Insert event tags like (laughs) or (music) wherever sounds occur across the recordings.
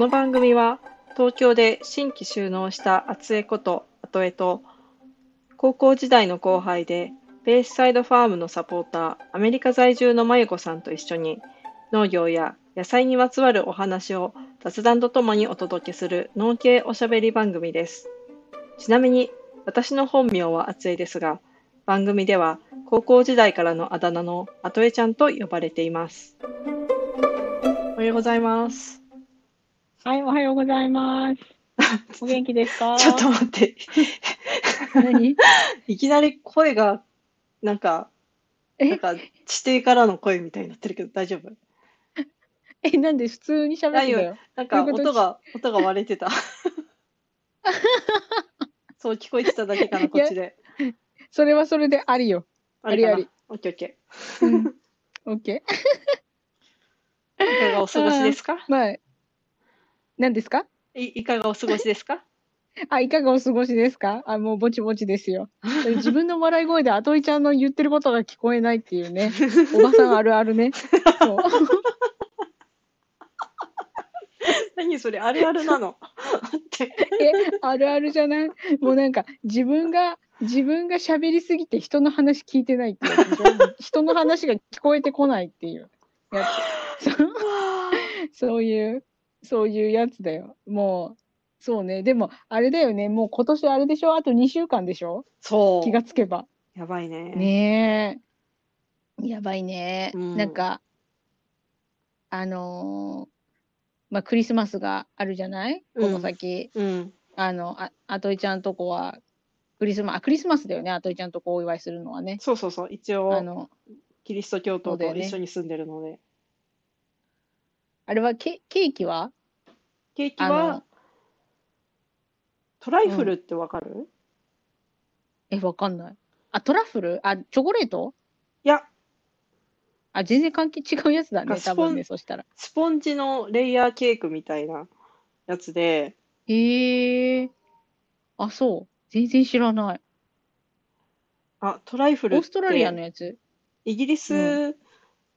この番組は東京で新規就農した厚江こと後江と高校時代の後輩でベースサイドファームのサポーターアメリカ在住のまゆこさんと一緒に農業や野菜にまつわるお話を雑談とともにお届けする農系おしゃべり番組です。ちなみに私の本名は厚江ですが番組では高校時代からのあだ名の後江ちゃんと呼ばれています。おはようございます。はい、おはようございます。お元気ですか？(laughs) ちょっと待って。(laughs) 何？いきなり声が、なんか、え？なんか、地底からの声みたいになってるけど大丈夫？(laughs) え、なんで普通に喋ってたよ。なんか音が、音が割れてた。そう聞こえてただけかな、こっちで。それはそれでありよ。あれかな？ありオッケーオッケうん。オッケー。ー。いかがお過ごしですか？まあ、何ですか？いいかがお過ごしですか？あ、いかがお過ごしですか？あ、もうぼちぼちですよ。(laughs) 自分の笑い声であといちゃんの言ってることが聞こえないっていうね。(laughs) おばさんあるあるね。そう。(laughs) 何それあるあるなの？え、あるあるじゃない？もうなんか自分が、自分が喋りすぎて人の話聞いてないっていう人の話が聞こえてこないっていうやつ。そういう、そういうやつだよ。もう、そうね。でも、あれだよね。もう今年あれでしょ？あと2週間でしょ？そう。気がつけば。やばいね。ねえ。やばいね。うんなんか、あのーまあ、クリスマスがあるじゃない？この先。うん。あの、あ、あといちゃんとこは、クリスマス、あ、クリスマスだよね。あといちゃんとこお祝いするのはね。そうそうそう。一あ応、の、キリスト教徒と一緒に住んでるので。あれはケ、ケーキは？あケーキはの、トライフルってわかる、いえ、わかんない。あ、トラッフル？あ、チョコレート？や、あ、全然関係違うやつだね。多分ね、そしたら。スポンジのレイヤーケークみたいなやつで、へえ。あ、そう。全然知らない。あ、トライフルっオーストラリアのてやつ？イギリス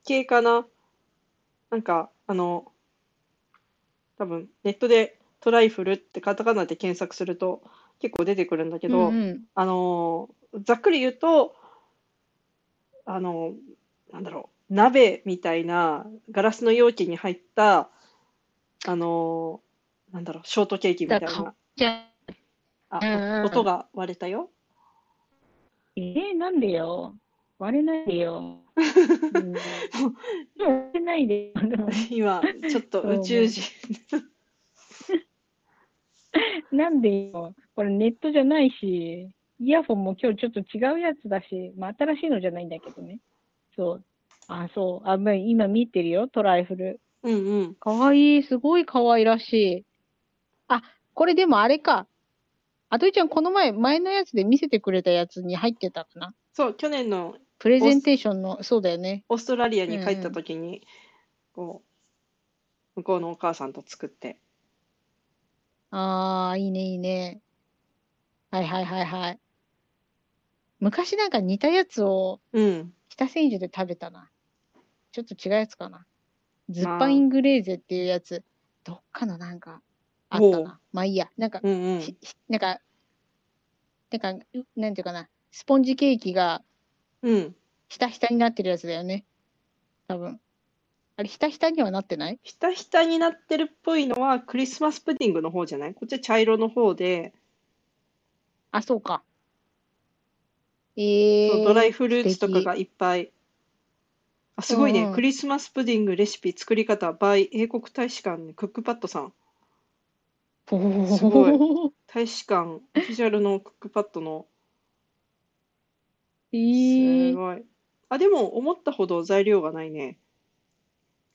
系かな、なんか、あの、多分ネットでトライフルってカタカナで検索すると結構出てくるんだけど、うんうん。あのざっくり言うと、あのなんだろう、鍋みたいなガラスの容器に入った、あのなんだろう、ショートケーキみたいな。あ、音が割れたよ。えー、なんでよ。割れないでよ。うん、割れないでよ。今、ちょっと宇宙人。(laughs) なんでよ。これネットじゃないし、イヤホンも今日ちょっと違うやつだし、まあ新しいのじゃないんだけどね。そう。あ、そう。あ、まあ、今見てるよ、トライフル。うんうん。かわいい。すごいかわいらしい。あ、これでもあれか。あといちゃん、この前、前のやつで見せてくれたやつに入ってたかな。そう、去年のプレゼンテーションの、そうだよね。オーストラリアに帰った時に、こう、向こうのお母さんと作って。ああ、いいね、いいね。はいはいはいはい。昔なんか似たやつをうん。北千住で食べたな。ちょっと違うやつかな。ズッパイングレーゼっていうやつ、どっかのなんかあったな。まあいいや。なんか、うんうん。なんか、なんか、うなんていうかな。スポンジケーキがうん。ひたひたになってるやつだよね。多分。あれ、ひたひたにはなってない？ひたひたになってるっぽいのはクリスマスプディングの方じゃない？こっちは茶色の方で、あ、そうか。えー、そうドライフルーツとかがいっぱい。あ、すごいね。うんうんクリスマスプディングレシピ作り方 by 英国大使館クックパッドさん。おーすご大使館オフィシャルのクックパッドのえすー、ごい。あ、でも思ったほど材料がないね。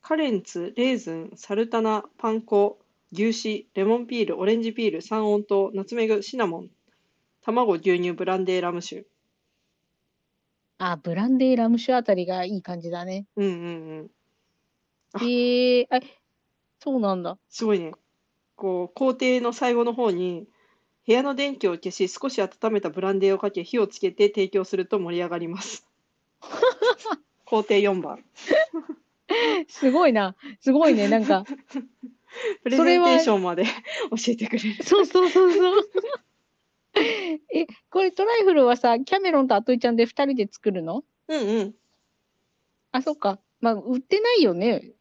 カレンツ、レーズン、サルタナ、パン粉、牛脂、レモンピール、オレンジピール、三温糖、ナツメグ、シナモン、卵、牛乳、ブランデー、ラム酒。あ、ブランデーラム酒あたりがいい感じだね。うんうんうん。あえー、あ、そうなんだ。すごいね。こう、工程の最後の方に、部屋の電気を消し、少し温めたブランデーをかけ、火をつけて提供すると盛り上がります。工程4番。すごいな。すごいね。なんか、プレゼンテーションまで教えてくれる。そうそうそうそう。え、これトライフルはさ、キャメロンとアトイちゃんで2人で作るの？うんうん。あ、そっか。まあ、売ってないよね。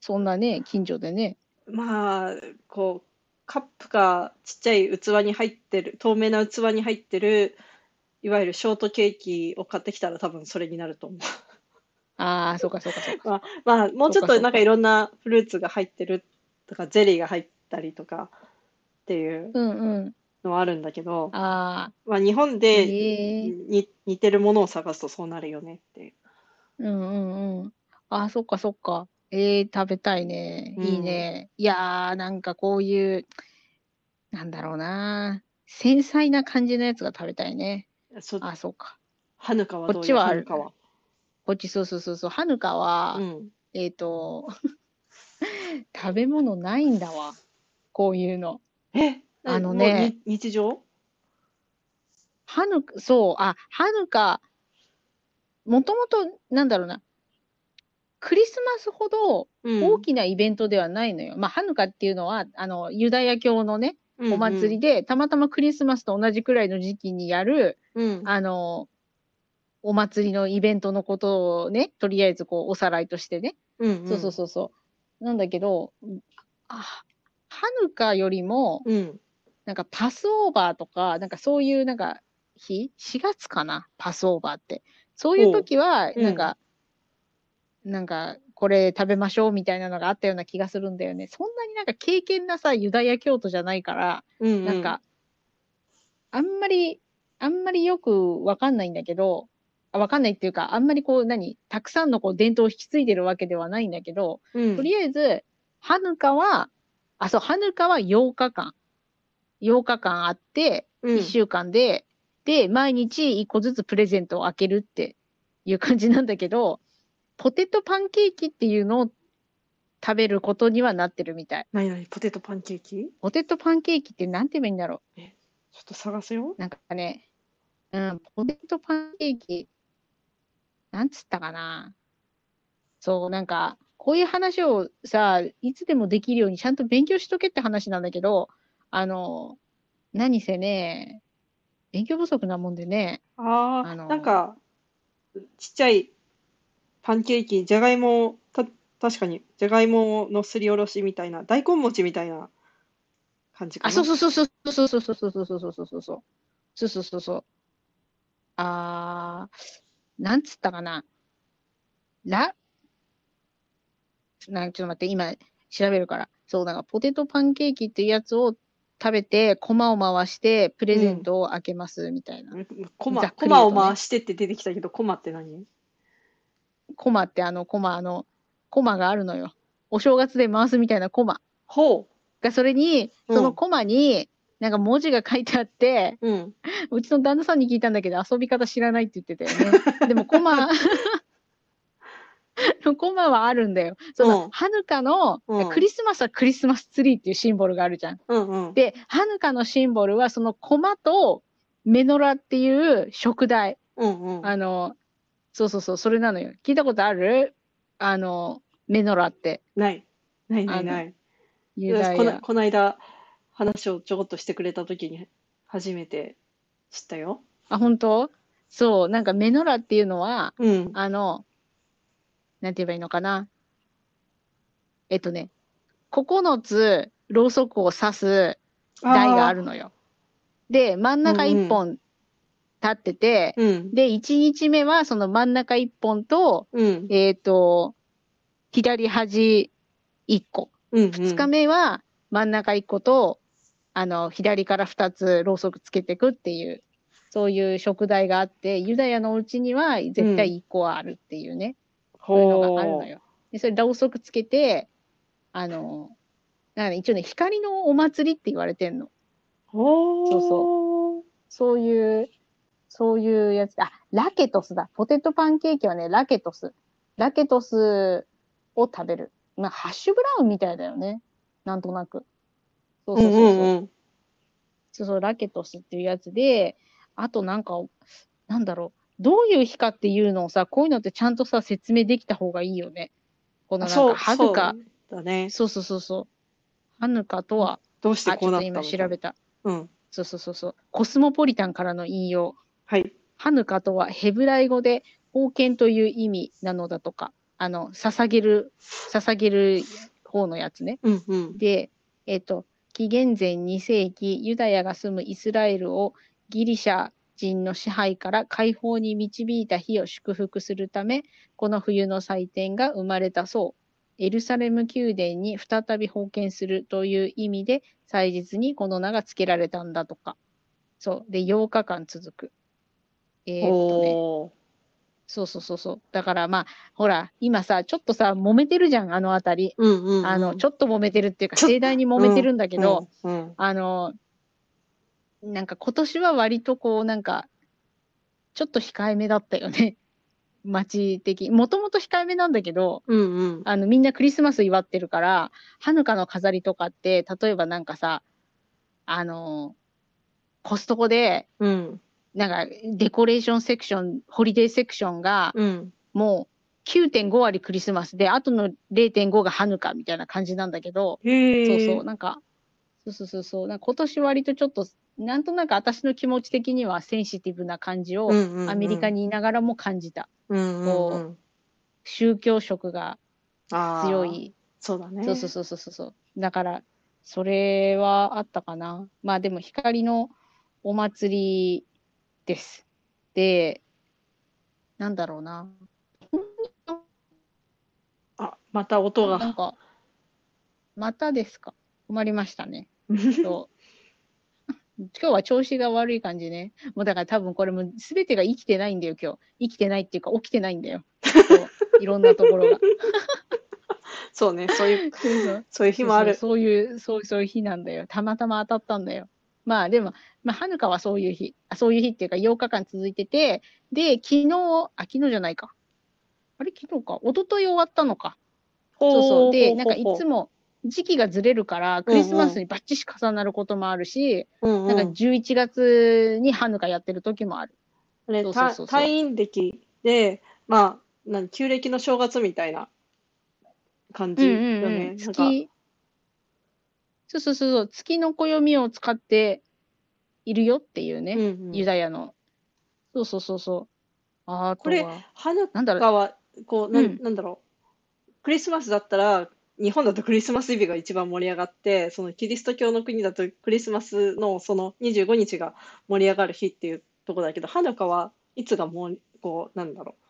そんなね、近所でね。まあ、こう、カップかちっちゃい器に入ってる、透明な器に入ってる、いわゆるショートケーキを買ってきたら多分それになると思う。ああ、そうかそうかそうか。(laughs) まあ、まあ、もうちょっとなんかいろんなフルーツが入ってるとか、ゼリーが入ったりとかっていううんうん。のはあるんだけど、ああ、まあ日本えでえに似てるものを探すとそうなるよねっていう。うんうんうん。ああ、そっかそっか。ええ食べたいね。いいね。いやー、なんかこういう、なんだろうな。繊細な感じのやつが食べたいね。そあ、そうか。はぬかはどういうこっちはあるはぬかは？こっち、そうそうそうそう。はぬかは、うん。えっと、(laughs) 食べ物ないんだわ。こういうの。え、あのねもうに日常？はぬか、そう、あ、はぬか、もともと、なんだろうな。クリスマスほどうん大きなイベントではないのよ。まあ、ハヌカっていうのは、あの、ユダヤ教のね、お祭りで、たまたまクリスマスと同じくらいの時期にやる、うんうんあの、お祭りのイベントのことをね、とりあえずこう、おさらいとしてね。うんうんそうそうそうそう。なんだけど、あ、ハヌカよりも、うんなんかパスオーバーとか、なんかそういうなんか日 ?4 月かな？パスオーバーって。そういう時は、うんなんか、なんか、これ食べましょうみたいなのがあったような気がするんだよね。そんなになんか経験なさ、ユダヤ教徒じゃないから、うんうんなんか、あんまり、あんまりよくわかんないんだけど、あわかんないっていうか、あんまりこう、何、たくさんのこう伝統を引き継いでるわけではないんだけど、うんとりあえず、ハヌカは、あ、そう、ハヌカは8日間。8日間あって、うん1週間で、で、毎日1個ずつプレゼントを開けるっていう感じなんだけど、ポテトパンケーキっていうのを食べることにはなってるみたい。何々ポテトパンケーキ？ポテトパンケーキってなんて言えばいいんだろちょっと探すよう。なんかね、うん、ポテトパンケーキ、なんつったかな。そう、なんか、こういう話をさ、いつでもできるようにちゃんと勉強しとけって話なんだけど、あの、何せね、勉強不足なもんでね、ああ、なんか、ちっちゃいパンケーキ、じゃがいも、た、確かに、じゃがいものすりおろしみたいな、大根餅みたいな感じかあ、な。そうそうそうそうそうそうそうそうそうそうそうそうそうそうそうそうそうあー、なんつったかな？ラ、なんちょっと待って、今調べるから。そう、なんかポテトパンケーキっていうやつを食べて、コマを回して、プレゼントを開けますみたいな。コマ、ざっくコり言うとねマを回してって出てきたけど、コマって何？コマってあのコマ、あの、コマがあるのよ。お正月で回すみたいなコマ。ほが、それに、うんそのコマに、なんか文字が書いてあって、う。うん。うちの旦那さんに聞いたんだけど、遊び方知らないって言ってたよね。(laughs) でも、コマ、(laughs) コマはあるんだよ。その、うんハヌカの、うんクリスマスはクリスマスツリーっていうシンボルがあるじゃん。うんうん。で、ハヌカのシンボルは、そのコマとメノラっていう食材。うんうん。あの、そうそうそう、それなのよ。聞いたことある？あの、メノラって、ない。ないないない。ユダヤ。このこの間、話をちょこっとしてくれたときに、初めて知ったよ。あ、本当？そう、なんかメノラっていうのは、うん。あの、なんて言えばいいのかな？えっとね、9つろうそくを刺す台があるのよ。で、真ん中1本立ってて、うん。で、1日目はその真ん中1本と、うん。えっ、と、左端1個。うん。2日目は真ん中1個と、あの、左から2つろうそくつけていくっていう、そういう食材があって、ユダヤのお家には絶対1個はあるっていうね。そういうのがあるのよ。で、それ、ろうそくつけて、あの、なんかね、一応ね、光のお祭りって言われてんの。そうそそういう、そういうやつ。あ、ラケトスだ。ポテトパンケーキはね、ラケトス。ラケトスを食べる。まあ、ハッシュブラウンみたいだよね。なんとなく。そうそうそうそう。うんうんうん。そうそう、ラケトスっていうやつで、あとなんか、なんだろう。どういう日かっていうのをさ、こういうのってちゃんとさ、説明できた方がいいよね。このなんか、はるか、そうだね。そうそうそうそう。ハヌカとは、どうしてこうなったの今調べた。うん。そうそうそうそう。コスモポリタンからの引用。はい。ハヌカとはヘブライ語で封建という意味なのだとか、あの、捧げる、捧げる方のやつね。うんうん。で、えっと、紀元前2世紀、ユダヤが住むイスラエルをギリシャ人の支配から解放に導いた日を祝福するため、この冬の祭典が生まれたそう。エルサレム宮殿に再び封建するという意味で、祭日にこの名が付けられたんだとか。そう。で、8日間続く。えーっとね。そうそうそうそう。だからまあ、ほら、今さ、ちょっとさ、揉めてるじゃん、あのあたり。うんうんうん。あの、ちょっと揉めてるっていうか、(laughs) 盛大に揉めてるんだけど、うん、うんあの、なんか今年は割とこう、なんか、ちょっと控えめだったよね。(laughs) 街的。もともと控えめなんだけど、うんうん。あの、みんなクリスマス祝ってるから、ハヌカの飾りとかって、例えばなんかさ、あの、コストコで、うん。なんかデコレーションセクション、ホリデーセクションが、うん。もう9.5割クリスマスで、あとの0.5がハヌカみたいな感じなんだけど。そうそう、なんか、そうそうそうそう、なんか今年割とちょっと、なんとなく私の気持ち的にはセンシティブな感じをアメリカにいながらも感じた。うんう。宗教色が強。い。そうだね。そうそうそうそうそう。だから、それはあったかな。まあでも光のお祭りです。で、なんだろうな。あ、また音が。なんか、またですか？困りましたね。(laughs) そう。今日は調子が悪い感じね。もうだから多分これも全てが生きてないんだよ、今日。生きてないっていうか起きてないんだよ。そういろんなところが。(laughs) そうね。そういう、そういう日もある。そうそういう、そうそういう日なんだよ。たまたま当たったんだよ。まあでも、まあ、はぬかはそういう日。あそういう日っていうか8日間続いてて、で、昨日、あ、昨日じゃないか。あれ？昨日か。一昨日終わったのか。そうそう。で、なんかいつも、も時期がずれるから、クリスマスにバッチシ重なることもあるし、うんうんなんか11月にハヌカやってる時もある。ね、そうそうそうそうた退院歴で、まあ、なん旧暦の正月みたいな感じよね。なんか、月、そうそうそうそう、月の暦を使っているよっていうね、うんうんユダヤの。そうそうそうそう。あこれは、ハヌなんだろうカは、こう、なうんん、なんだろう。クリスマスだったら、日本だとクリスマスイブが一番盛り上がって、そのキリスト教の国だとクリスマスのその25日が盛り上がる日っていうところだけど、ハヌカはいつがもう、こう、なんだろう。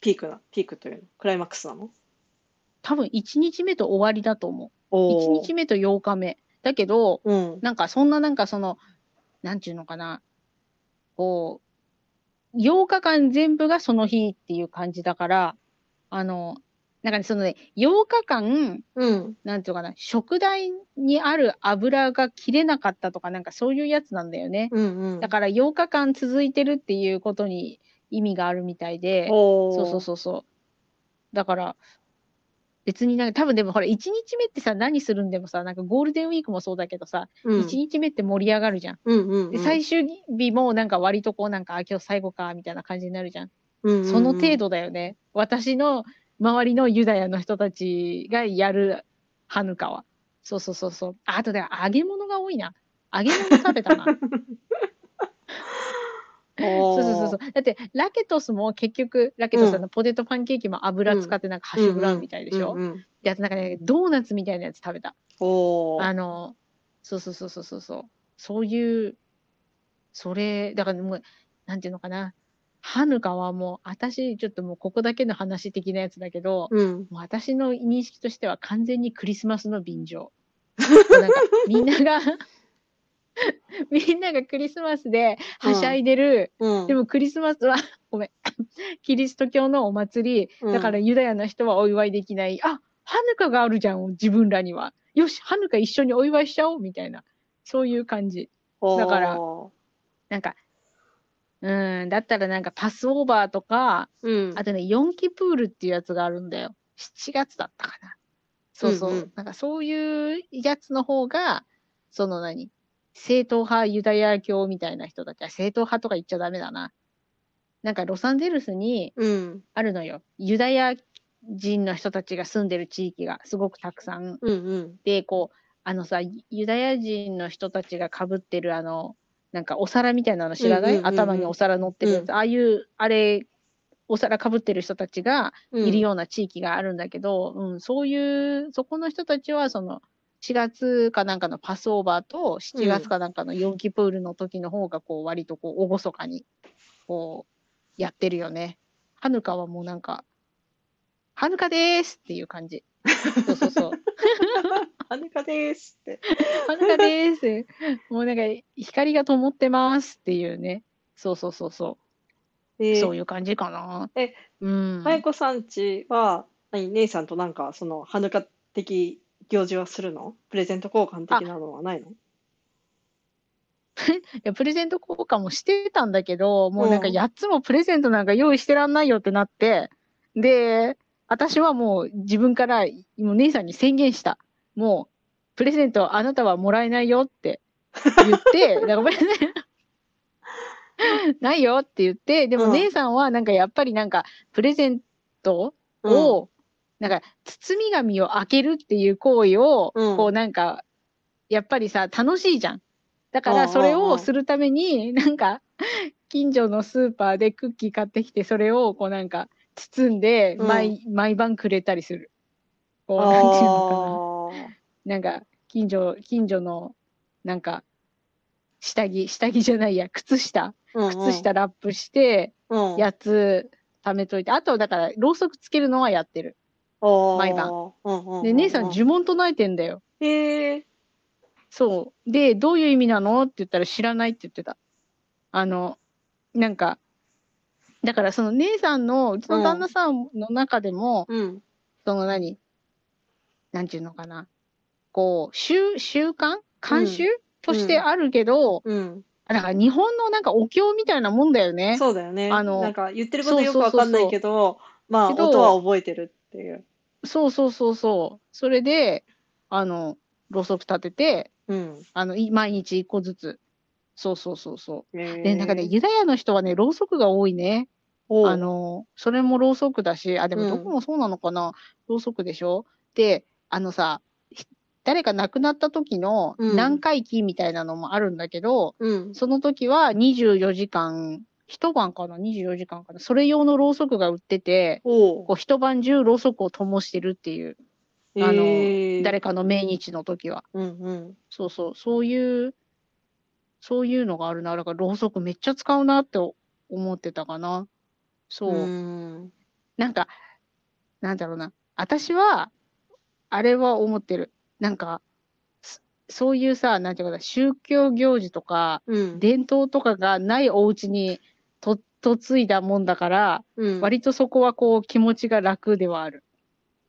ピークな、ピークというの、クライマックスなの？多分1日目と終わりだと思う。1おー日目と8日目。だけど、うん。なんかそんななんかその、なんていうのかな、こう、8日間全部がその日っていう感じだから、あの、なんかね、そのね、8日間、うん。なんていうのかな、食台にある油が切れなかったとか、なんかそういうやつなんだよね。うんうん。だから8日間続いてるっていうことに意味があるみたいで、そうそうそうそう。だから、別になんか多分でもほら、1日目ってさ、何するんでもさ、なんかゴールデンウィークもそうだけどさ、うん1日目って盛り上がるじゃん。うんうんうんで、最終日もなんか割とこうなんか、あ、今日最後か、みたいな感じになるじゃん。うんうんうんその程度だよね。私の周りのユダヤの人たちがやるハヌカは。そうそうそうそう。ああとで揚げ物が多いな。揚げ物食べたな。(laughs) そうそうそうそう。だって、ラケトスも結局、ラケトスのポテトパンケーキも油使ってなんかハッシュブラウンみたいでしょ、うんうんで、あとなんかね、ドーナツみたいなやつ食べた。あの、そうそうそうそうそうそう。そういう、それ、だからもう、なんていうのかな。ハヌカはもう、私、ちょっともうここだけの話的なやつだけど、うん。もう私の認識としては完全にクリスマスの便乗。(laughs) なんか、みんなが、(laughs) みんながクリスマスではしゃいでる、うん。でもクリスマスは、(laughs) ごめん、(laughs) キリスト教のお祭り、だからユダヤの人はお祝いできない。あ、ハヌカがあるじゃん、自分らには。よし、ハヌカ一緒にお祝いしちゃおう、みたいな。そういう感じ。だからおなんか、うん、だったらなんかパスオーバーとか。あとね、ヨンキプールっていうやつがあるんだよ。7月だったかな。そうそう。うんうんなんかそういうやつの方が、その何正統派ユダヤ教みたいな人たちは、正統派とか言っちゃダメだな。なんかロサンゼルスにうん。あるのよ。ユダヤ人の人たちが住んでる地域がすごくたくさん。うんうん。で、こう、あのさ、ユダヤ人の人たちがかぶってるあの、なんかお皿みたいなの知らない、うんうんうんうん頭にお皿乗ってるやつ。うんああいう、あれ、お皿かぶってる人たちがうんいるような地域があるんだけど、うん、そういう、そこの人たちは、その、4月かなんかのパスオーバーと7月かなんかのヨンキプールの時の方が、こう、割とこう、厳かに、こう、やってるよね。はぬかはもうなんか、はぬかでーすっていう感じ。そうそうそう。はぬかですって。はぬかでーす。もうなんか、光が灯ってますっていうね。そうそうそうそう。で、そういう感じかな。え、うん。まゆこさんちは、何、姉さんとなんか、その、はぬか的行事はするの？プレゼント交換的なのはないの？(laughs) いやプレゼント交換もしてたんだけど、もうなんかうん8つもプレゼントなんか用意してらんないよってなって、で、私はもう自分から、もう姉さんに宣言した。もう、プレゼントあなたはもらえないよって言って、(laughs) だからごめんね。(laughs) ないよって言って、でもうん。姉さんはなんかやっぱりなんかプレゼントを、なんか包み紙を開けるっていう行為を、うんこうなんか、やっぱりさ、楽しいじゃん。だからそれをするために、なんか、近所のスーパーでクッキー買ってきて、それをこうなんか、包んで、うん毎、毎晩くれたりする。こう、なんていうのかな。あなんか、近所、近所の、なんか、下着、下着じゃないや、靴下、あ、靴下ラップして、うん、やつ、貯めといて。あと、だから、ろうそくつけるのはやってる。毎晩うんうんうん、で、姉さん呪文唱えてんだよ。へえそう。で、どういう意味なのって言ったら知らないって言ってた。あの、なんか、だからその姉さんの、うちの旦那さんの中でも、うん。その何？なんていうのかな。こう、習、習慣？慣習、としてあるけど、うん。だから日本のなんかお経みたいなもんだよね。そうだよね。あのなんか言ってることよくわかんないけど、まあ音は覚えてるっていう。そうそうそうそう。それで、あの、ろうそく立てて、うん。あの、い毎日一個ずつ。そうそうそうそう。でで、なんかね、ユダヤの人はね、ろうそくが多いね。あ、の、それもろうそくだし、あ、でもどこもそうなのかな、ろうそくでしょ？で、あのさ、ひ誰か亡くなった時のうん何回忌みたいなのもあるんだけど、うん。その時は24時間、一晩かな ?24 時間かな？それ用のろうそくが売ってて、おこう一晩中ろうそくを灯してるっていう、うあの誰かの命日の時は。うんうん。そうそう、そういう、そういうのがあるな。だからろうそくめっちゃ使うなって思ってたかな。そう。うん。なんか、なんだろうな。私は、あれは思ってる。なんか、そそういうさ、なんていうかな、宗教行事とか、うん。伝統とかがないお家にと、嫁いだもんだから、うん、割とそこはこう気持ちが楽ではある。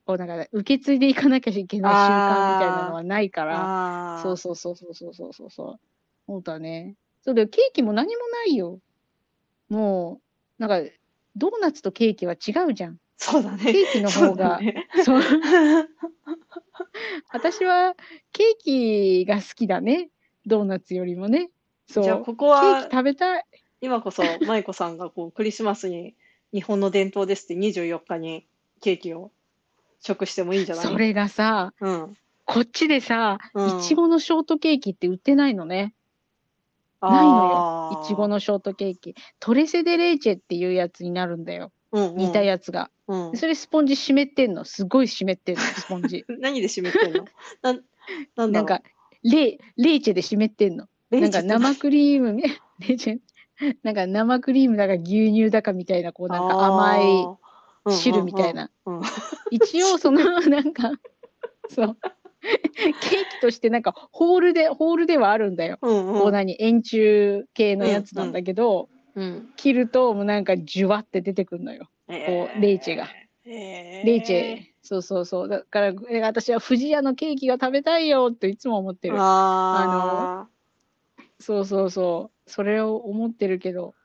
こうなんか、受け継いでいかなきゃいけない習慣みたいなのはないから。そうそうそうそうそうそうそうそう。そうだね。そうだよ、ケーキも何もないよ。もう、なんか、ドーナツとケーキは違うじゃん。そうだね。ケーキの方が、そうそう。だ (laughs) ね私はケーキが好きだね。ドーナツよりもね。そう。じゃあ、ここケーはキ食べたい。今こそ、舞子さんがこう (laughs) クリスマスに日本の伝統ですって24日にケーキを食してもいいんじゃない？それがさ、うん。こっちでさ、うんいちごのショートケーキって売ってないのね。ないのよ。いちごの、のショートケーキ。トレセデレーチェっていうやつになるんだよ。うんうん似たやつが。うん。それスポンジ湿ってんの？すごい湿ってんの、スポンジ (laughs) 何で湿ってんの？なんなんなんか、レ、レーチェで湿ってんの。なんか生クリームみ、レーチェ、(laughs) なんか生クリームだか牛乳だかみたいな、こうなんか甘い汁みたい。な。(laughs) 一応その、(laughs) なんか、そう。ケーキとしてなんかホールで、ホールではあるんだよ。うんうんこう何、円柱系のやつなんだけど、うん切るともうなんかジュワって出てくるのよ。えレイチェが。えーレイチェ、そうそうそう。だから、え私は富士屋のケーキが食べたいよっていつも思ってる。あそうそうそう。それを思ってるけど、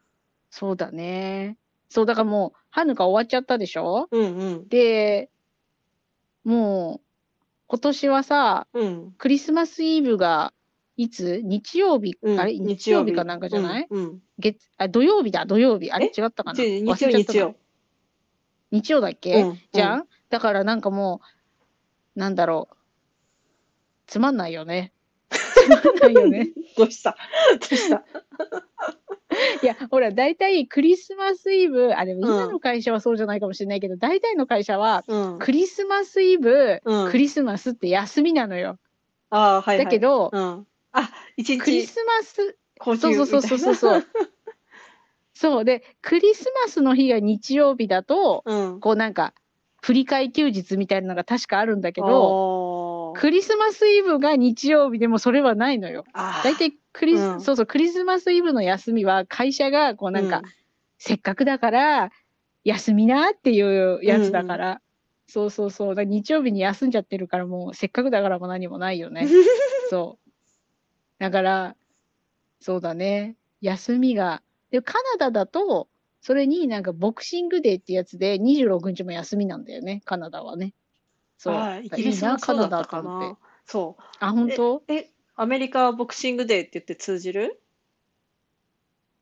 そうだね。そう、だからもう、はぬか終わっちゃったでしょ？ーうんうん。で、もう、今年はさ、うん。クリスマスイブが、いつ？日曜日、うんあれ？日曜日。かなんかじゃない、うんうん。月あ、土曜日だ、土曜日。あれ？え？違ったかな？日曜日曜。日曜だっけ、うん。じゃん、だからなんかもう、なんだろう。つまんないよね。ないよね。(laughs) どうした？どうした？いや、ほら、大体クリスマスイブ、あ、でも今の会社はそうじゃないかもしれないけど、大体の会社は、うん。クリスマスイブ、うんクリスマスって休みなのよ。ああ、はい、はい。だけど、うん。あ、一日クリスマス、そうそうそうそうそう (laughs) そう。そうで、クリスマスの日が日曜日だと、うん。こうなんか、振り替え休日みたいなのが確かあるんだけど、どクリスマスイブが日曜日でもそれはないのよ。あ大体クリス、うんそうそう、クリスマスイブの休みは会社がこうなんか、せっかくだから休みなっていうやつだから、そうそうそう、だから日曜日に休んじゃってるからもうせっかくだからも何もないよね。(laughs) そう。だから、そうだね。休みが。で、カナダだと、それになんかボクシングデーってやつで26日も休みなんだよね、カナダはね。そう。イギリスもそうだったかな。。そう。あ、本当？え、アメリカはボクシングデーって言って通じる？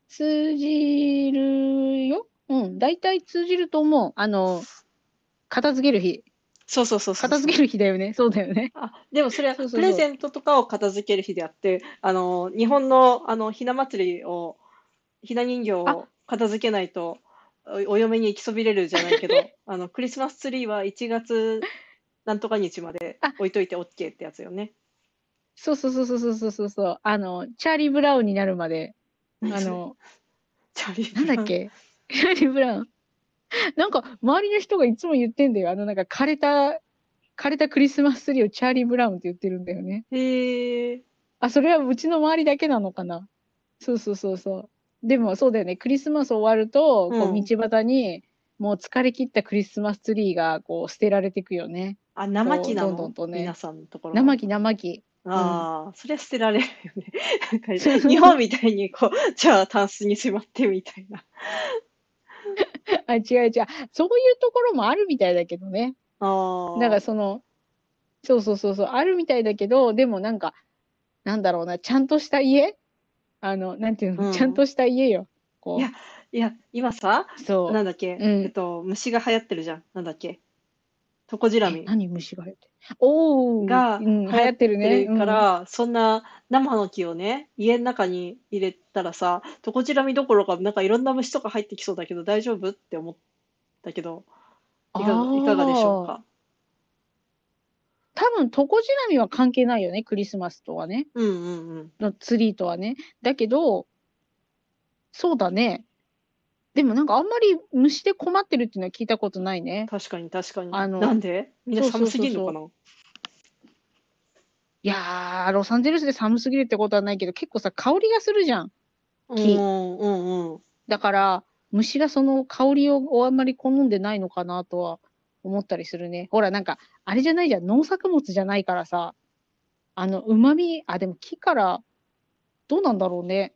通じるよ。うん、大体通じると思う。あの、片付ける日。そうそうそうそう。片付ける日だよね。そうだよね。あ、でもそれはプレゼントとかを片付ける日であって、あの、日本のあの、ひな祭りを、ひな人形を片付けないと、おお嫁に行きそびれるじゃないけど、(laughs) あの、クリスマスツリーは1月なんとか日まであ置いといて OK ってやつよね。そうそうそうそうそうそうそう。あの、チャーリー・ブラウンになるまで、(laughs) あの、チャーリーなんだっけ？(laughs) チャーリー・ブラウン。なんか、周りの人がいつも言ってんだよ。あの、なんか、枯れた、枯れたクリスマスツリーをチャーリー・ブラウンって言ってるんだよね。へえ。あ、それはうちの周りだけなのかな。そうそうそうそう。でも、そうだよね。クリスマス終わると、こうんう、道端に、もう疲れ切ったクリスマスツリーが、こう、捨てられていくよね。あ、生木などんのどんとね皆さんのところ。生木、生木。ああ、それは捨てられるよね。(laughs) なんか日本みたいに、こう、じゃあ、タンスにしまってみたいな。(laughs) あ、違う違う。そういうところもあるみたいだけどね。ああ。なんかその、そうそうそうそう、あるみたいだけど、でもなんか、なんだろうな、ちゃんとした家？あの、なんていうの、うんちゃんとした家よ。こいやいや、今さ、う、そう。なんだっけ、うんえっと、虫が流行ってるじゃん。なんだっけ？トコジラミえ何虫が入っておー、がうん、流行ってるね。か、ら、そんな生の木をね、家の中に入れたらさ、トコジラミどころか、なんかいろんな虫とか入ってきそうだけど、大丈夫？って思ったけど、いかがいかがでしょうか？多分、トコジラミは関係ないよね、クリスマスとはね。うんうんうん。のツリーとはね。だけど、そうだね。でもなんかあんまり虫で困ってるっていうのは聞いたことないね。確かに確かに。あのなんで？みんな寒すぎるのかな？いやー、ロサンゼルスで寒すぎるってことはないけど、結構さ、香りがするじゃん。木うんうんうん。だから、虫がその香りをあんまり好んでないのかなとは思ったりするね。ほら、なんか、あれじゃないじゃん。農作物じゃないからさ、あの、旨味、あ、でも木から、どうなんだろうね。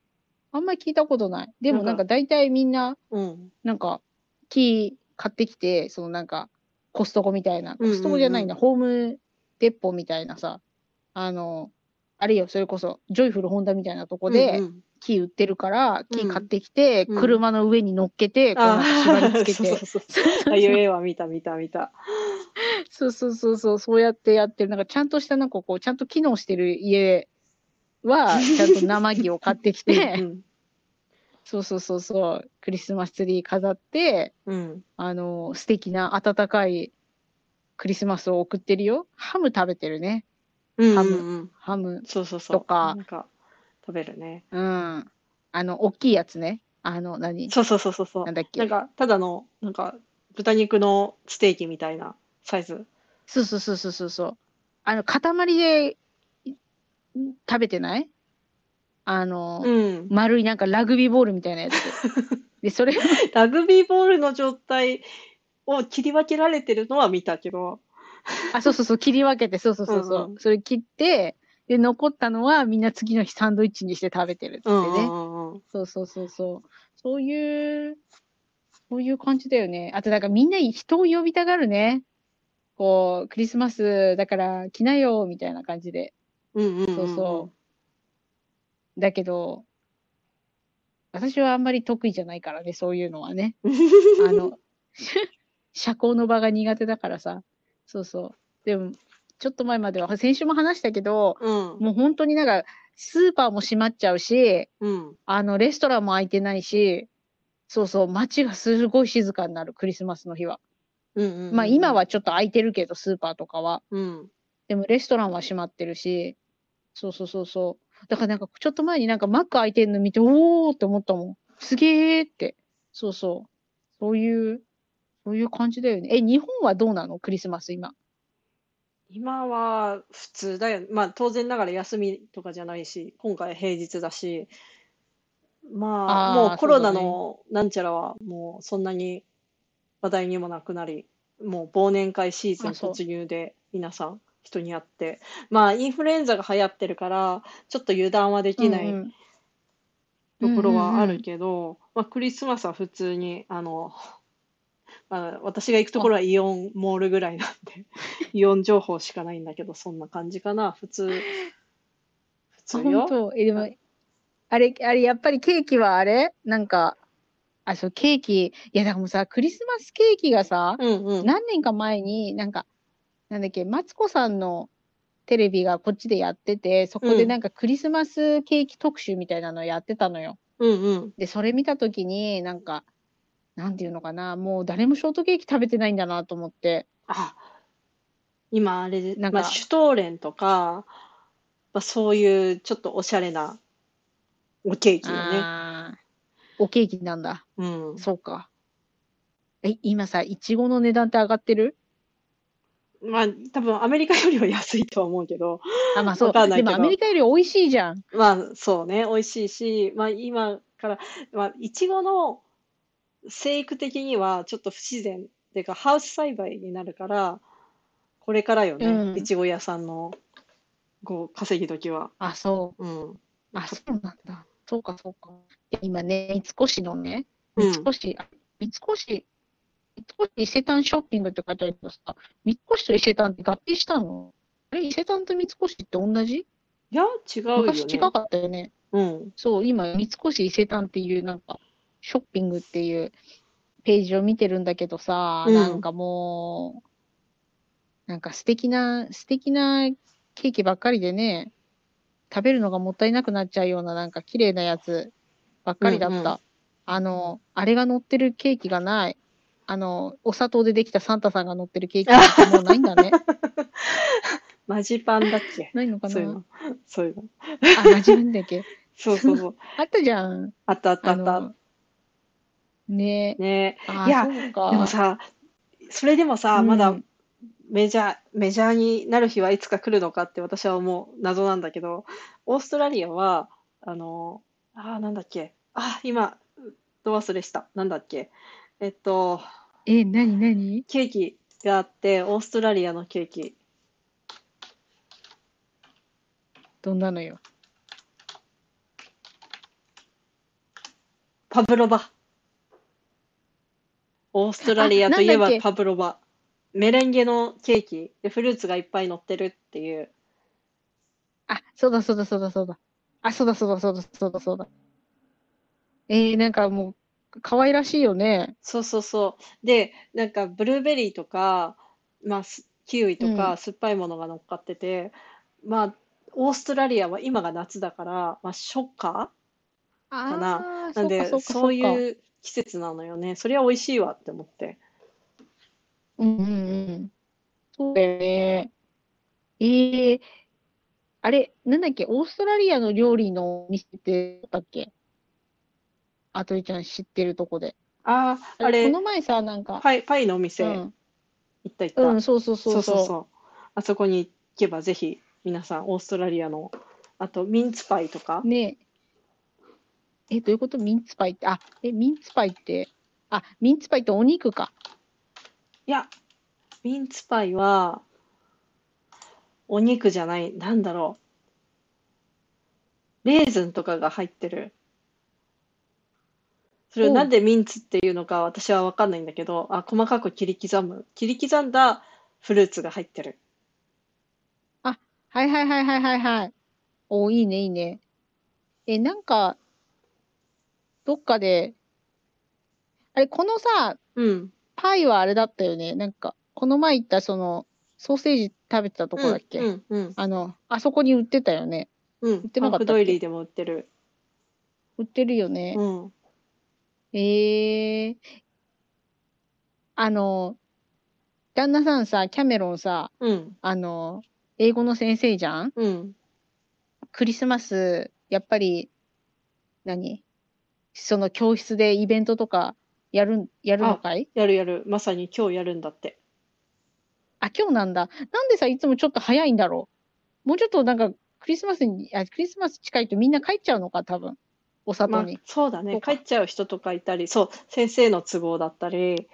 あんまり聞いたことない。でもなんんか大体みんな、うん。なんか、木買ってきて、そのなんか、コストコみたいな、コストコじゃないな、ホームデポみたいなさ、あの、あれよ、それこそ、ジョイフルホンダみたいなとこでうんうん。木売ってるから、うん木買ってきて、うん。車の上に乗っけて、こうなんか縛り付けて、そうそうそう。ああいう絵は見た見た見た。そうそうそうそう、そうやってやってる、なんかちゃんとした、なんかこう、ちゃんと機能してる家は、ちゃんと生木を買ってきて、(laughs) うんそうそうそうそう、クリスマスツリー飾って、うん。あの、素敵な温かいクリスマスを送ってるよ。ハム食べてるね。うん。ハムうんうんハム。そうそうそう。とかなんか、食べるね。うん。あの、大きいやつね。あの、何？そうそうそうそうそうなん。だっけ？なんか、ただの、なんか、豚肉のステーキみたいなサイズ。そうそうそうそうそうそう。あの、塊でい食べてない？あの、うん。丸いなんかラグビーボールみたいなやつ。(laughs) で、それ、ラグビーボールの状態を切り分けられてるのは見たけど、あ、そうそうそう、切り分けて、そうそうそうそう、うんうんそれ切って、で、残ったのはみんな次の日サンドイッチにして食べてるってね。うんうんうん。そうそうそうそう。そういう、そういう感じだよね。あと、だからみんな人を呼びたがるね。こう、クリスマスだから来なよ、みたいな感じで。うんうん。そうそう。だけど、私はあんまり得意じゃないからね、そういうのはね。(laughs) あの、(laughs) 社交の場が苦手だからさ。そうそう。でも、ちょっと前までは、先週も話したけど、うん。もう本当になんか、スーパーも閉まっちゃうし、うん。あの、レストランも開いてないし、そうそう、街がすごい静かになる、クリスマスの日は。うんうんうん。まあ今。はちょっと開いてるけど、スーパーとかは。うん。でもレストランは閉まってるし、そうそうそうそう。だからなんかちょっと前になんかマック開いてるの見て、おーって思ったもん。すげーって。そうそう。そういう、そういう感じだよね。え、日本はどうなの？クリスマス今。今は普通だよ。まあ当然ながら休みとかじゃないし、今回平日だし、まあもうコロナのなんちゃらはもうそんなに話題にもなくなり、もう忘年会シーズン突入で皆さん人に会って、まあインフルエンザが流行ってるから、ちょっと油断はできないところはあるけど、まあクリスマスは普通に、あの、まあ、私が行くところはイオンモールぐらいなんで、(laughs) イオン情報しかないんだけど、そんな感じかな、普通。普あ、通よ。本当え、でも、あれ、あれ、やっぱりケーキはあれ？なんか、あ、そう、ケーキ、いや、だからもうさ、クリスマスケーキがさ、うんうん。何年か前になんか、なんだっけ、マツコさんのテレビがこっちでやってて、そこでなんかクリスマスケーキ特集みたいなのやってたのよ。うんうん。で、それ見たときに、なんか、なんていうのかな、もう誰もショートケーキ食べてないんだなと思って。あ、今あれで、なんかまあ、シュトーレンとか、まあ、そういうちょっとおしゃれなおケーキよね。おケーキなんだ。うん。そうか。え、今さ、いちごの値段って上がってる？まあ、多分アメリカよりは安いとは思うけど、あ、まあそう。でもアメリカより美味しいじゃん。まあ、そうね、美味しいし、まあ、今から、まあ、いちごの生育的にはちょっと不自然っていうか、ハウス栽培になるから、これからよね、うんいちご屋さんの、こう、稼ぎ時は。あ、そう。うん。あ、そうなんだ。そうか、そうか。で今ね、三越のね、うん三越、あ三越、三越伊勢丹ショッピングって書いてあるけどさ、三越と伊勢丹って合併したの？あれ、伊勢丹と三越って同じ？いや、違うよ昔違ね。かったよね。うん。そう、今、三越伊勢丹っていう、なんか、ショッピングっていうページを見てるんだけどさ、うんなんかもう、なんか素敵な、素敵なケーキばっかりでね、食べるのがもったいなくなっちゃうような、なんか綺麗なやつばっかりだった。うんうんあの、あれが乗ってるケーキがない。あの、お砂糖でできたサンタさんが乗ってるケーキなんてもうないんだね。(laughs) マジパンだっけ？ないのかな？そういうの。そういうの。あ、マジなんだっけ？(laughs) そうそうそう。(laughs) あったじゃん。あったあったあった。あの、ねねあいやそうか。でもさ、それでもさ、まだうんメジャー、メジャーになる日はいつか来るのかって私は思う謎なんだけど、オーストラリアは、あの、あー、なんだっけ？あ、今、ど忘れした。なんだっけ？えっと、え、なになにケーキがあって、オーストラリアのケーキ。どんなのよ？パブロバ。オーストラリアといえばパブロバ。メレンゲのケーキでフルーツがいっぱい乗ってるっていう。あ、そうだそうだそうだそうだ。あ、そうだそうだそうだそうだそうだ。えー、なんかもう、可愛らしいよね。そうそうそう。で、なんかブルーベリーとか、まあ、すキウイとうんか酸っぱいものが乗っかってて、まあ、オーストラリアは今が夏だから、まあ、初夏あなあ、なんで、そうかそうそうか。いう季節なのよね。それは美味しいわって思って。うんうんうん。そうだよね。えー、あれ、なんだっけ、オーストラリアの料理のお店ってどこだっけ？あとりちゃん知ってるとこで。ああ、あれ、あれこ、の前さ、なんか、パイ、パイのお店、うん、行った行った。うん、そうそうそうそう。そうそうそう。あそこに行けばぜひ皆さんオーストラリアの、あとミンツパイとか、ねえ。え、どういうこと？ミンツパイって、あ、え、ミンツパイって、あ、ミンツパイってお肉か。いや、ミンツパイはお肉じゃない、なんだろう。レーズンとかが入ってる。それなんでミンツっていうのか私はわかんないんだけど、あ、細かく切り刻む。切り刻んだフルーツが入ってる。はいはいはいはいはいはい。お、いいねいいね。え、なんか、どっかで、あれ、このさ、うん。パイはあれだったよね。なんか、この前行ったその、ソーセージ食べてたとこだっけ、うんうんあの、あそこに売ってたよね。うん。売ってなかったっドイリーでも売ってる。売ってるよね。うん。ええあの、旦那さんさ、キャメロンさ、うん。あの、英語の先生じゃん？うん。クリスマス、やっぱり、何？その教室でイベントとかやるん、やるのかい？やるやる。まさに今日やるんだって。あ、今日なんだ。なんでさ、いつもちょっと早いんだろう？もうちょっとなんか、クリスマスに、あ、クリスマス近いとみんな帰っちゃうのか、多分。おまあ里に。、そうだね。帰っちゃう人とかいたり、そう、先生の都合だったり、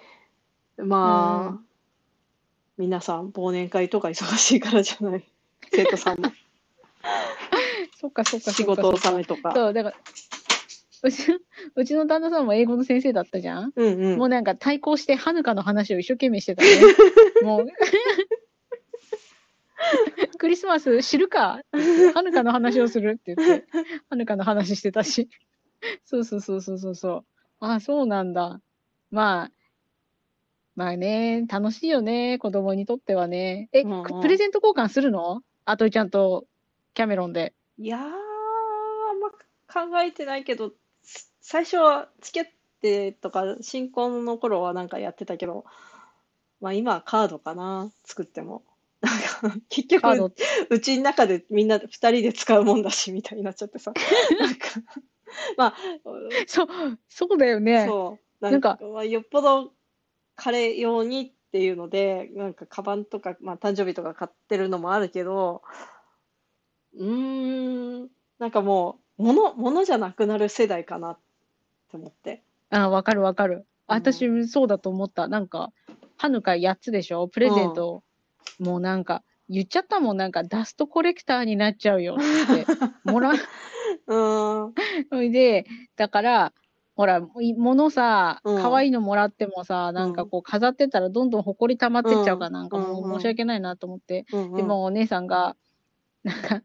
まあ、皆さん忘年会とか忙しいからじゃない。(laughs) 生徒さんも (laughs) そっかそっかそ仕。事納めとか。そう、だから、うちの、うちの旦那さんも英語の先生だったじゃん？うんうん。もうなんか対抗して、はぬかの話を一生懸命してたね。(laughs) もう。クリスマス知るか？はぬかの話をするって言って、はぬかの話してたし。(laughs) そうそうそうそうそうそう。あ、そうなんだ。まあ、まあね、楽しいよね、子供にとってはね。え、うんうんくプレゼント交換するの？あといちゃんとキャメロンで。いやー、あんま考えてないけど、す最初は付き合ってとか、新婚の頃はなんかやってたけど、まあ今はカードかな、作っても。なんか (laughs) 結局、うちの中でみんな二人で使うもんだし、みたいになっちゃってさ。(laughs) なんか、まあ、そう、そうだよね。そう、なんかまあ、よっぽど彼用にっていうので、なんかカバンとか、まあ誕生日とか買ってるのもあるけど、うーん、なんかもう、物、物じゃなくなる世代かなって思って。あ、わかるわかる。うん私、そうだと思った。なんか、ハヌカ8つでしょ？プレゼント、もうなんか、言っちゃったもん、なんか、ダストコレクターになっちゃうよって。(laughs) もらう。ん、それで、だから、ほら、い物さ、うん可愛いのもらってもさ、なんかこう飾ってたらどんどん埃溜まってっちゃうから、なんかもうんうんう申し訳ないなと思って。うんうんでもお姉さんが、なんか、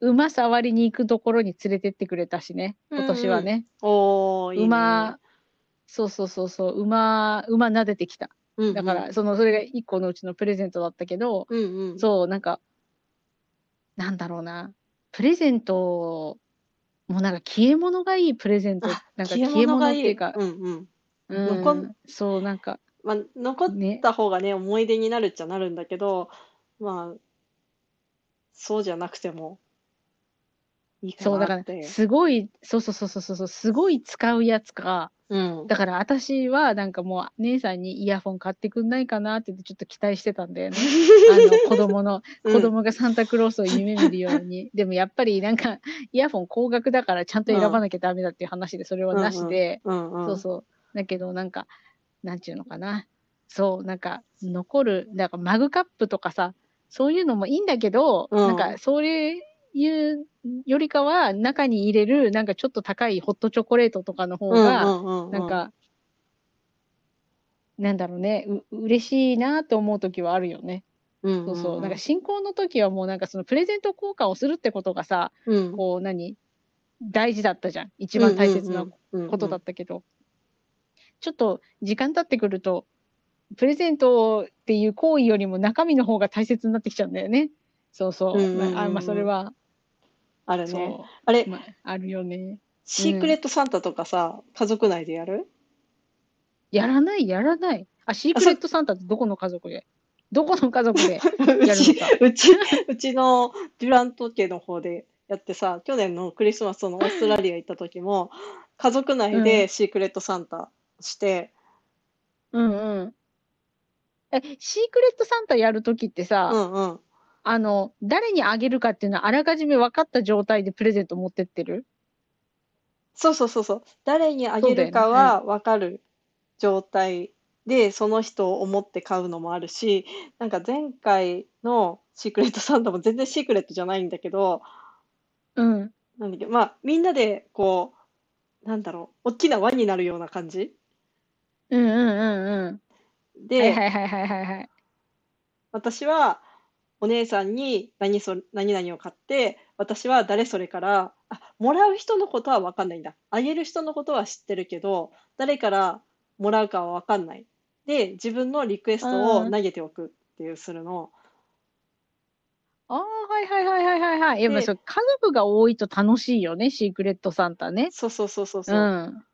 馬触りに行くところに連れてってくれたしね、今年はね。おー、いいね。馬、そうそうそうそう、馬、馬撫でてきた。うんうんだから、その、それが一個のうちのプレゼントだったけど、うんうん。そう、なんか、なんだろうな、プレゼント、もうなんか消え物がいいプレゼント、あなんか消え物がいい。物っていうか、うんうん。うんそう、なんか、まあ、残っね、た方がね、思い出になるっちゃなるんだけど、まあ、そうじゃなくてもいいかそう、だからなって、。すごい、そうそうそうそうそう、すごい使うやつか、うん。だから私はなんかもう姉さんにイヤホン買ってくんないかなって言ってちょっと期待してたんだよね。(laughs) あの子供の、うん子供がサンタクロースを夢見るように。でもやっぱりなんかイヤホン高額だからちゃんと選ばなきゃダメだっていう話でそれはなしで、うんうん。そうそう。だけどなんか、なんちゅうのかな。そう、なんか残る、なんかマグカップとかさ、そういうのもいいんだけど、うんなんかそういうよりかは中に入れるなんかちょっと高いホットチョコレートとかの方うんが、なんか、なんだろうね、う嬉しいなと思う時はあるよね。うんそうそう。んなんか新婚の時はもうなんかそのプレゼント交換をするってことがさ、うんこう何大事だったじゃん。一番大切なことだったけど、ちょっと時間経ってくると、プレゼントっていう行為よりも中身の方が大切になってきちゃうんだよね。そうそう。あ、まあそれは、あるね。そあれう、、まあ、あるよね。シークレットサンタとかさ、家族内でやる？やらない、やらない。あ、シークレットサンタってどこの家族で？どこの家族でうちやるのか、(laughs) うち、うちのデュラント家の方でやってさ、去年のクリスマスのオーストラリア行った時も、家族内でシークレットサンタして、うんうん。え、シークレットサンタやるときってさ、うんうん。あの、誰にあげるかっていうのはあらかじめ分かった状態でプレゼント持ってってる？そうそうそうそう。誰にあげるかは分かる状態で、その人を思って買うのもあるし、なんか前回のシークレットサンタも全然シークレットじゃないんだけど、うん。なんだっけ、まあ、みんなで、こう、なんだろう、大きな輪になるような感じ？うんうんうんうん。で、はいはいはいはいはいはい。私はお姉さんに何そ、何々を買って、私は誰それから、あ、もらう人のことは分かんないんだ。あげる人のことは知ってるけど、誰からもらうかは分かんない。で、自分のリクエストを投げておくっていうするの。ああ、はいはいはいはいはいはい。そう家族が多いと楽しいよね、シークレットサンタね。そうそうそうそううそう。ん。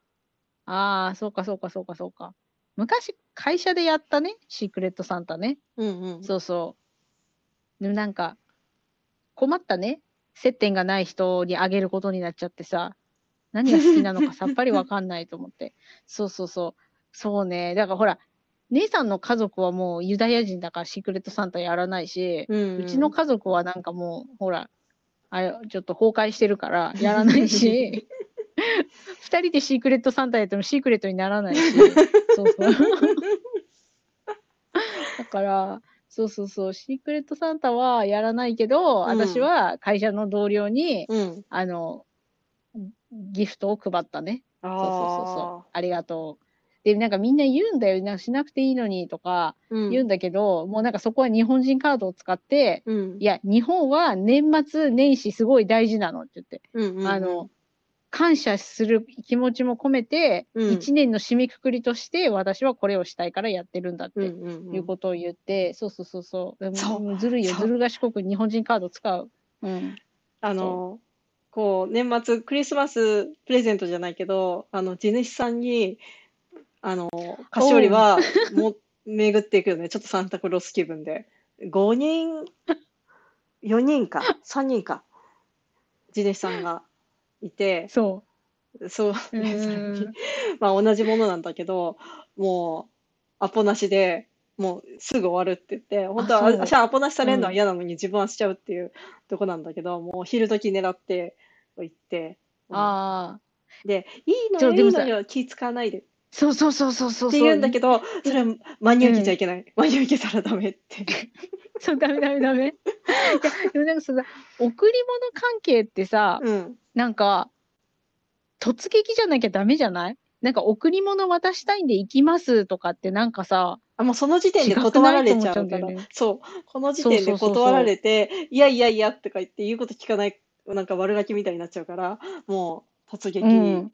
ああ、そうかそうかそうかそうか。昔、会社でやったね、シークレットサンタね。うんうん。そうそう。でもなんか、困ったね。接点がない人にあげることになっちゃってさ、何が好きなのか (laughs) さっぱりわかんないと思って。そうそうそう。そうね。だからほら、姉さんの家族はもうユダヤ人だからシークレットサンタやらないし、うんうちの家族はなんかもう、ほら、あれ、ちょっと崩壊してるからやらないし、(laughs) 二人でシークレットサンタやってもシークレットにならないし、(laughs) そうそう。だから、そうそうそう、シークレットサンタはやらないけど、うん私は会社の同僚に、うん。あの、ギフトを配ったね。そうそうそうそう。ありがとう。で、なんかみんな言うんだよ。なんかしなくていいのにとかう。うん。言うんだけど、もうなんかそこは日本人カードを使って、うん。いや、日本は年末年始すごい大事なのって言って、うんうんうんあの、感謝する気持ちも込めて、うん一年の締めくくりとして私はこれをしたいからやってるんだっていうことを言って、そうそうそうそう。そうずるいよ、ずる賢く日本人カード使う。うん。あの、こう、年末、クリスマスプレゼントじゃないけど、あの、地主さんに、あの、菓子折りは、もう、(laughs) 巡っていくよね。ちょっとサンタクロース気分で。5人、4人か、3人か、地主さんがいて、そそう、う。(laughs) う。まあ同じものなんだけど、もう、アポなしで、もうすぐ終わるって言って、本当はあそう。私はアポなしされるのはうん。嫌なのに自分はしちゃうっていうとこなんだけど、もう昼時狙って行って、ああ。で、いいのよ、いいのよ、気使わないで。っそうそうそうそうそう。て言うんだけど。ど、それは真に受けちゃいけない。真に受けたらダメって。そう、ダメダメダメ。(laughs) いや、でもなんかさ、贈り物関係ってさ、うん。なんか、突撃じゃなきゃダメじゃない？なんか贈り物渡したいんで行きますとかってなんかさ、あ、もうその時点で断られちゃうからね、そう、この時点でそうそうそうそう断られて、いやいやいやとか言って言うこと聞かない、なんか悪ガキみたいになっちゃうから、もう突撃。うん。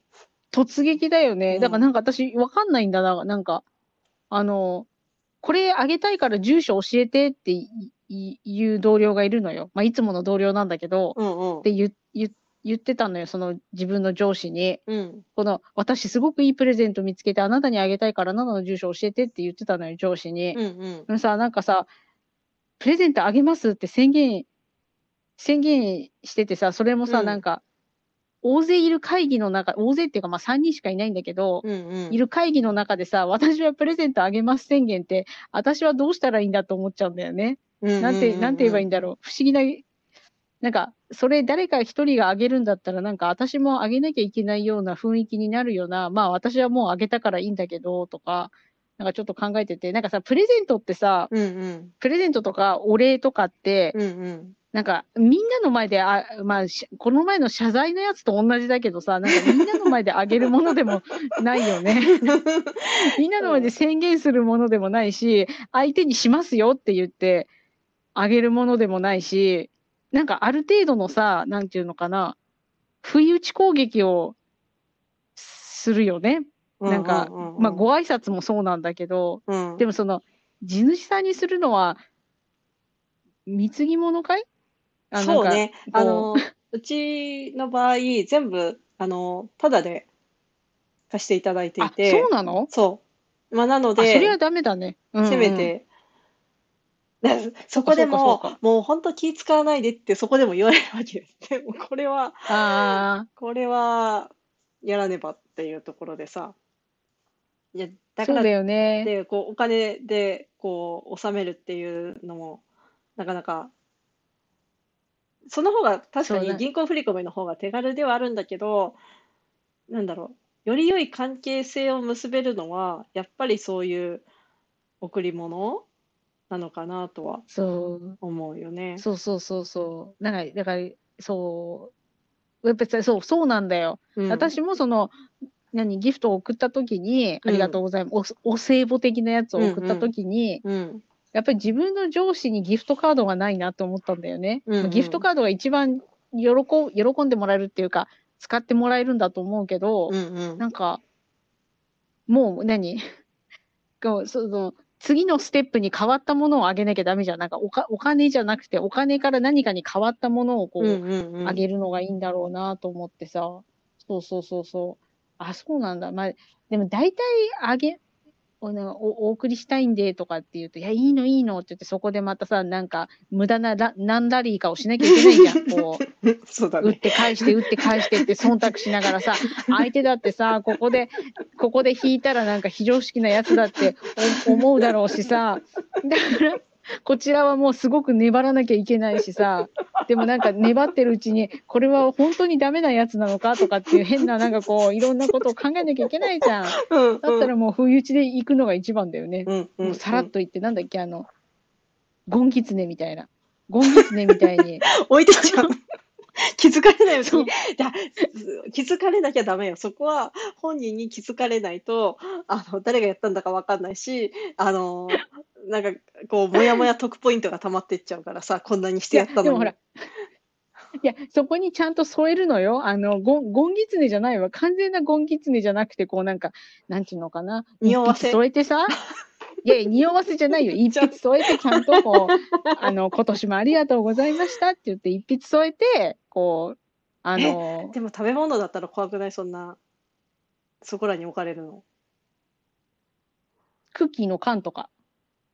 突撃だよね。うんだからなんか私わかんないんだな。なんか、あの、これあげたいから住所教えてっていう同僚がいるのよ。まあ、いつもの同僚なんだけど、うんうん。で言言言ってたのよ。その自分の上司に。うん。この、私すごくいいプレゼント見つけてあなたにあげたいからあなたの住所教えてって言ってたのよ、上司に。うんうん。でもさ、なんかさ、プレゼントあげますって宣言、宣言しててさ、それもさ、うんなんか、大勢いる会議の中、大勢っていうかまあ3人しかいないんだけど、うんうん。いる会議の中でさ、私はプレゼントあげます宣言って、私はどうしたらいいんだと思っちゃうんだよね。なんて、なんて言えばいいんだろう。不思議な、なんか、それ誰か一人があげるんだったら、なんか私もあげなきゃいけないような雰囲気になるような、まあ私はもうあげたからいいんだけど、とか、なんかちょっと考えてて、なんかさ、プレゼントってさ、うんうん。プレゼントとかお礼とかって、うんうん。なんかみんなの前で、あまあ、しこの前の謝罪のやつと同じだけどさ、なんかみんなの前であげるものでも (laughs) ないよね。みんなの前で宣言するものでもないし、相手にしますよって言ってあげるものでもないし、なんかある程度のさ、なんていうのかな、不意打ち攻撃をするよね。なんか、うううまあ、ご挨拶もそうなんだけど、うん。でもその、地主さんにするのは、貢ぎ物かい？あそう。ね。かあの、うちの場合、全部、あの、ただで貸していただいていかあ、て、そうなの？そう。まあ、なのあ、それでは、ダメだね。うんうんせめ。て、ね (laughs) そこでそうもかそうか、もう本当気使わないでってそこでも言われるわけです。で (laughs) もこれは、あこれは、やらねばっていうところでさ。いや、あ、だからそうだよね。で、こう、お金で、こう、納めるっていうのも、なかなか、その方が、確かそうねに銀行振込の方が手軽ではあるんだけど、なんだろう、より良い関係性を結べるのは、やっぱりそういう贈り物なのかなとはそう。思うよね。そうそうそうそう。なんか、だから、そう。やっぱりそう、そうなんだよ。うん私もその、何、ギフトを送った時に、うんありがとうございます。お、お歳暮的なやつを送った時に、うん。やっぱり自分の上司にギフトカードがないなと思ったんだよね。うんうんギフトカードが一番喜喜んでもらえるっていうか、使ってもらえるんだと思うけど、うんうん。なんか、もう何？(laughs) こうその次のステップに変わったものをあげなきゃダメじゃん。なんかおかお金じゃなくて、お金から何かに変わったものをこう、うんうんうん。あげるのがいいんだろうなと思ってさ。そうそうそうそう。あ、そうなんだ。まあ、でも大体あげ、おなおお送りしたいんでとかって言うと、いや、いいのいいのって言って、そこでまたさ、なんか、無駄なラ何ラリーかをしなきゃいけないじゃん。こう、(laughs) そうだ打っね。て返して、打って返してって忖度しながらさ、相手だってさ、ここで、ここで引いたらなんか非常識なやつだってお思うだろうしさ、だから、こちらはもうすごく粘らなきゃいけないしさ、でもなんか粘ってるうちに、これは本当にダメなやつなのかとかっていう変ななんかこう、いろんなことを考えなきゃいけないじゃん。(laughs) うんだったらもう不意打ちで行くのが一番だよね。うんうんうもうんさらっと言って、なんだっけ、あの、ゴンギツネみたいな。ゴンギツネみたいに。(laughs) 置いてっちゃう。(laughs) 気づかれないうちそう気づかれなきゃダメよ。そこは本人に気づかれないと、あの、誰がやったんだかわかんないし、あの、なんか、こう、もやもや得ポイントが溜まってっちゃうからさ、こんなにしてやったのに。でもほら、いや、そこにちゃんと添えるのよ。あの、ゴン、ゴンギツネじゃないわ。完全なゴンギツネじゃなくて、こうなんか、なんちゅうのかな。匂わせ添えてさ、(laughs) いやいや、匂わせじゃないよ。一筆添えて、ちゃんとこう、あの、今年もありがとうございましたって言って、一筆添えて、こう、あの、でも食べ物だったら怖くない？そんな、そこらに置かれるの。クッキーの缶とか。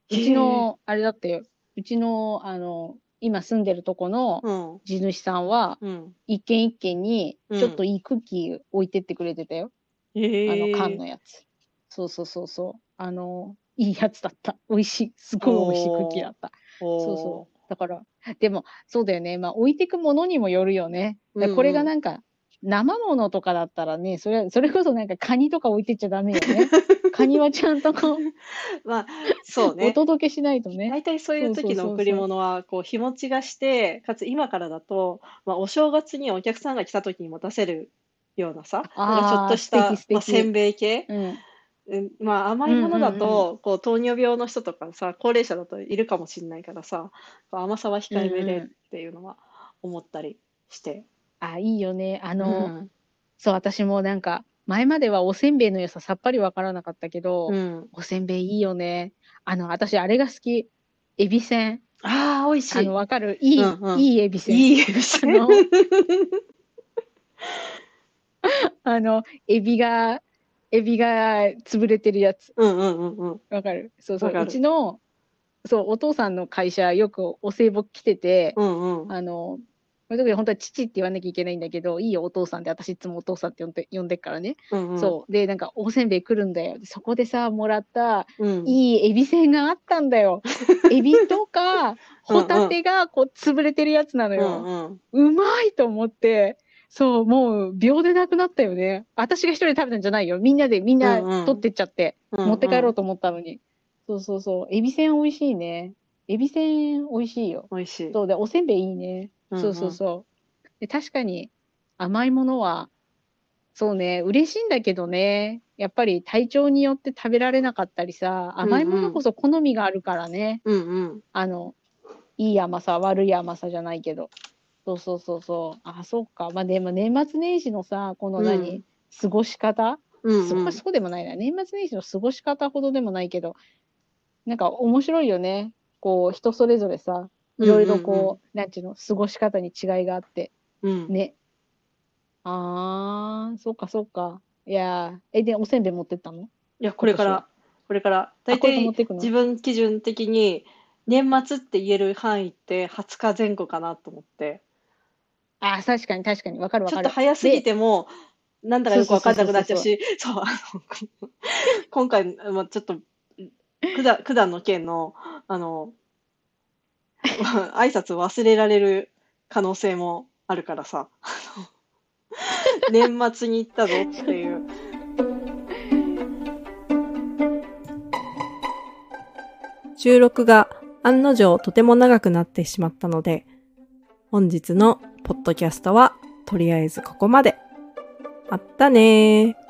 うちの、あれだって、うちの、あの、今住んでるとこのうん。地主さんは、うん。一軒一軒に、うんちょっといいクッキー置いてってくれてたよ。へあの、缶え。のやつ。そうそうそうそう。あの、いいやつだった。美味しい。すごい美味しいクッキーだった。そうそそう。だから、でも、そうだよね。まあ、置いてくものにもよるよね。これがなんか、生ものとかだったらね、それ、それこそなんかカニとか置いてっちゃダメよね。(laughs) カニはちゃんとこう、まあ、そうおね。届けしないとね。大体そういう時の贈り物は、こう、日持ちがして、かつ今からだと、まあ、お正月にお客さんが来た時に持たせるようなさ、ちょっとした、まあ、せんべい系、うん。うんまあ、甘いものだうんうんと、こう、糖尿病の人とかさ、高齢者だといるかもしれないからさ、甘さは控えめでっうんうんていうのは思ったりして。あ、いいよね。あうの、ん。そう、私もなんか、前まではおせんべいの良ささっぱりわからなかったけど、うん。おせんべいいいよね。あの、私、あれが好き。エビせん。ああ、美味しい。あの、わかる？いい、うんうんいいエビせん。いいですね。あの (laughs) あの、エビが、エビが潰れてるやつ。うんうんうんうん。わかる？そうそう。うちの、そう、お父さんの会社、よくお歳暮来てて、うんうん。あの、こういう時本当は父って言わなきゃいけないんだけど、いいよ、お父さんって、私いつもお父さんって呼んで、呼んでっからね。うんうん。そう。で、なんか、おせんべい来るんだよ。でそこでさ、もらった、うん。いいエビせんがあったんだよ。(laughs) エビとか、ホタテがこう潰れてるやつなのうよ。んうん。うまいと思って、そう、もう秒でなくなったよね。私が一人で食べたんじゃないよ。みんなで、みんうんうなん取ってっちゃって、うん持って帰ろうと思ったのに。そうそうそう。エビせん美味しいね。エビせん美味しいよ。美味しい。そうで、おせんべいいいね。うんうんそうそうそう。で、確かに甘いものは、そうね、嬉しいんだけどね。やっぱり体調によって食べられなかったりさ、甘いものこそ好みがあるからね。うんうん。あの、いい甘さ、悪い甘さじゃないけど。そうそうそうそう。あ、そっか。まあでも年末年始のさ、この何、うん過ごし方、うんうんそこはそうでもないな。年末年始の過ごし方ほどでもないけど、なんか面白いよね。こう、人それぞれさ、いろいろこう、うんうんうんなんていうの、過ごし方に違いがあって。うん。ね。あー、そっかそっか。いやー、え、で、おせんべい持ってったの？いや、これから、これから、大体自分基準的に年末って言える範囲って20日前後かなと思って、あー、確かに確かに。わかるわちょかる。っと早すぎても、なんだかよくわかんなくなっちゃうし、そう、あの、(laughs) 今回、まあ、ちょっと、九段、九段の件の、あの、(laughs) 挨拶忘れられる可能性もあるからさ、あ (laughs) の年末に行ったぞっていう。収録が案の定とても長くなってしまったので、本日のポッドキャストはとりあえずここまで。あったねー。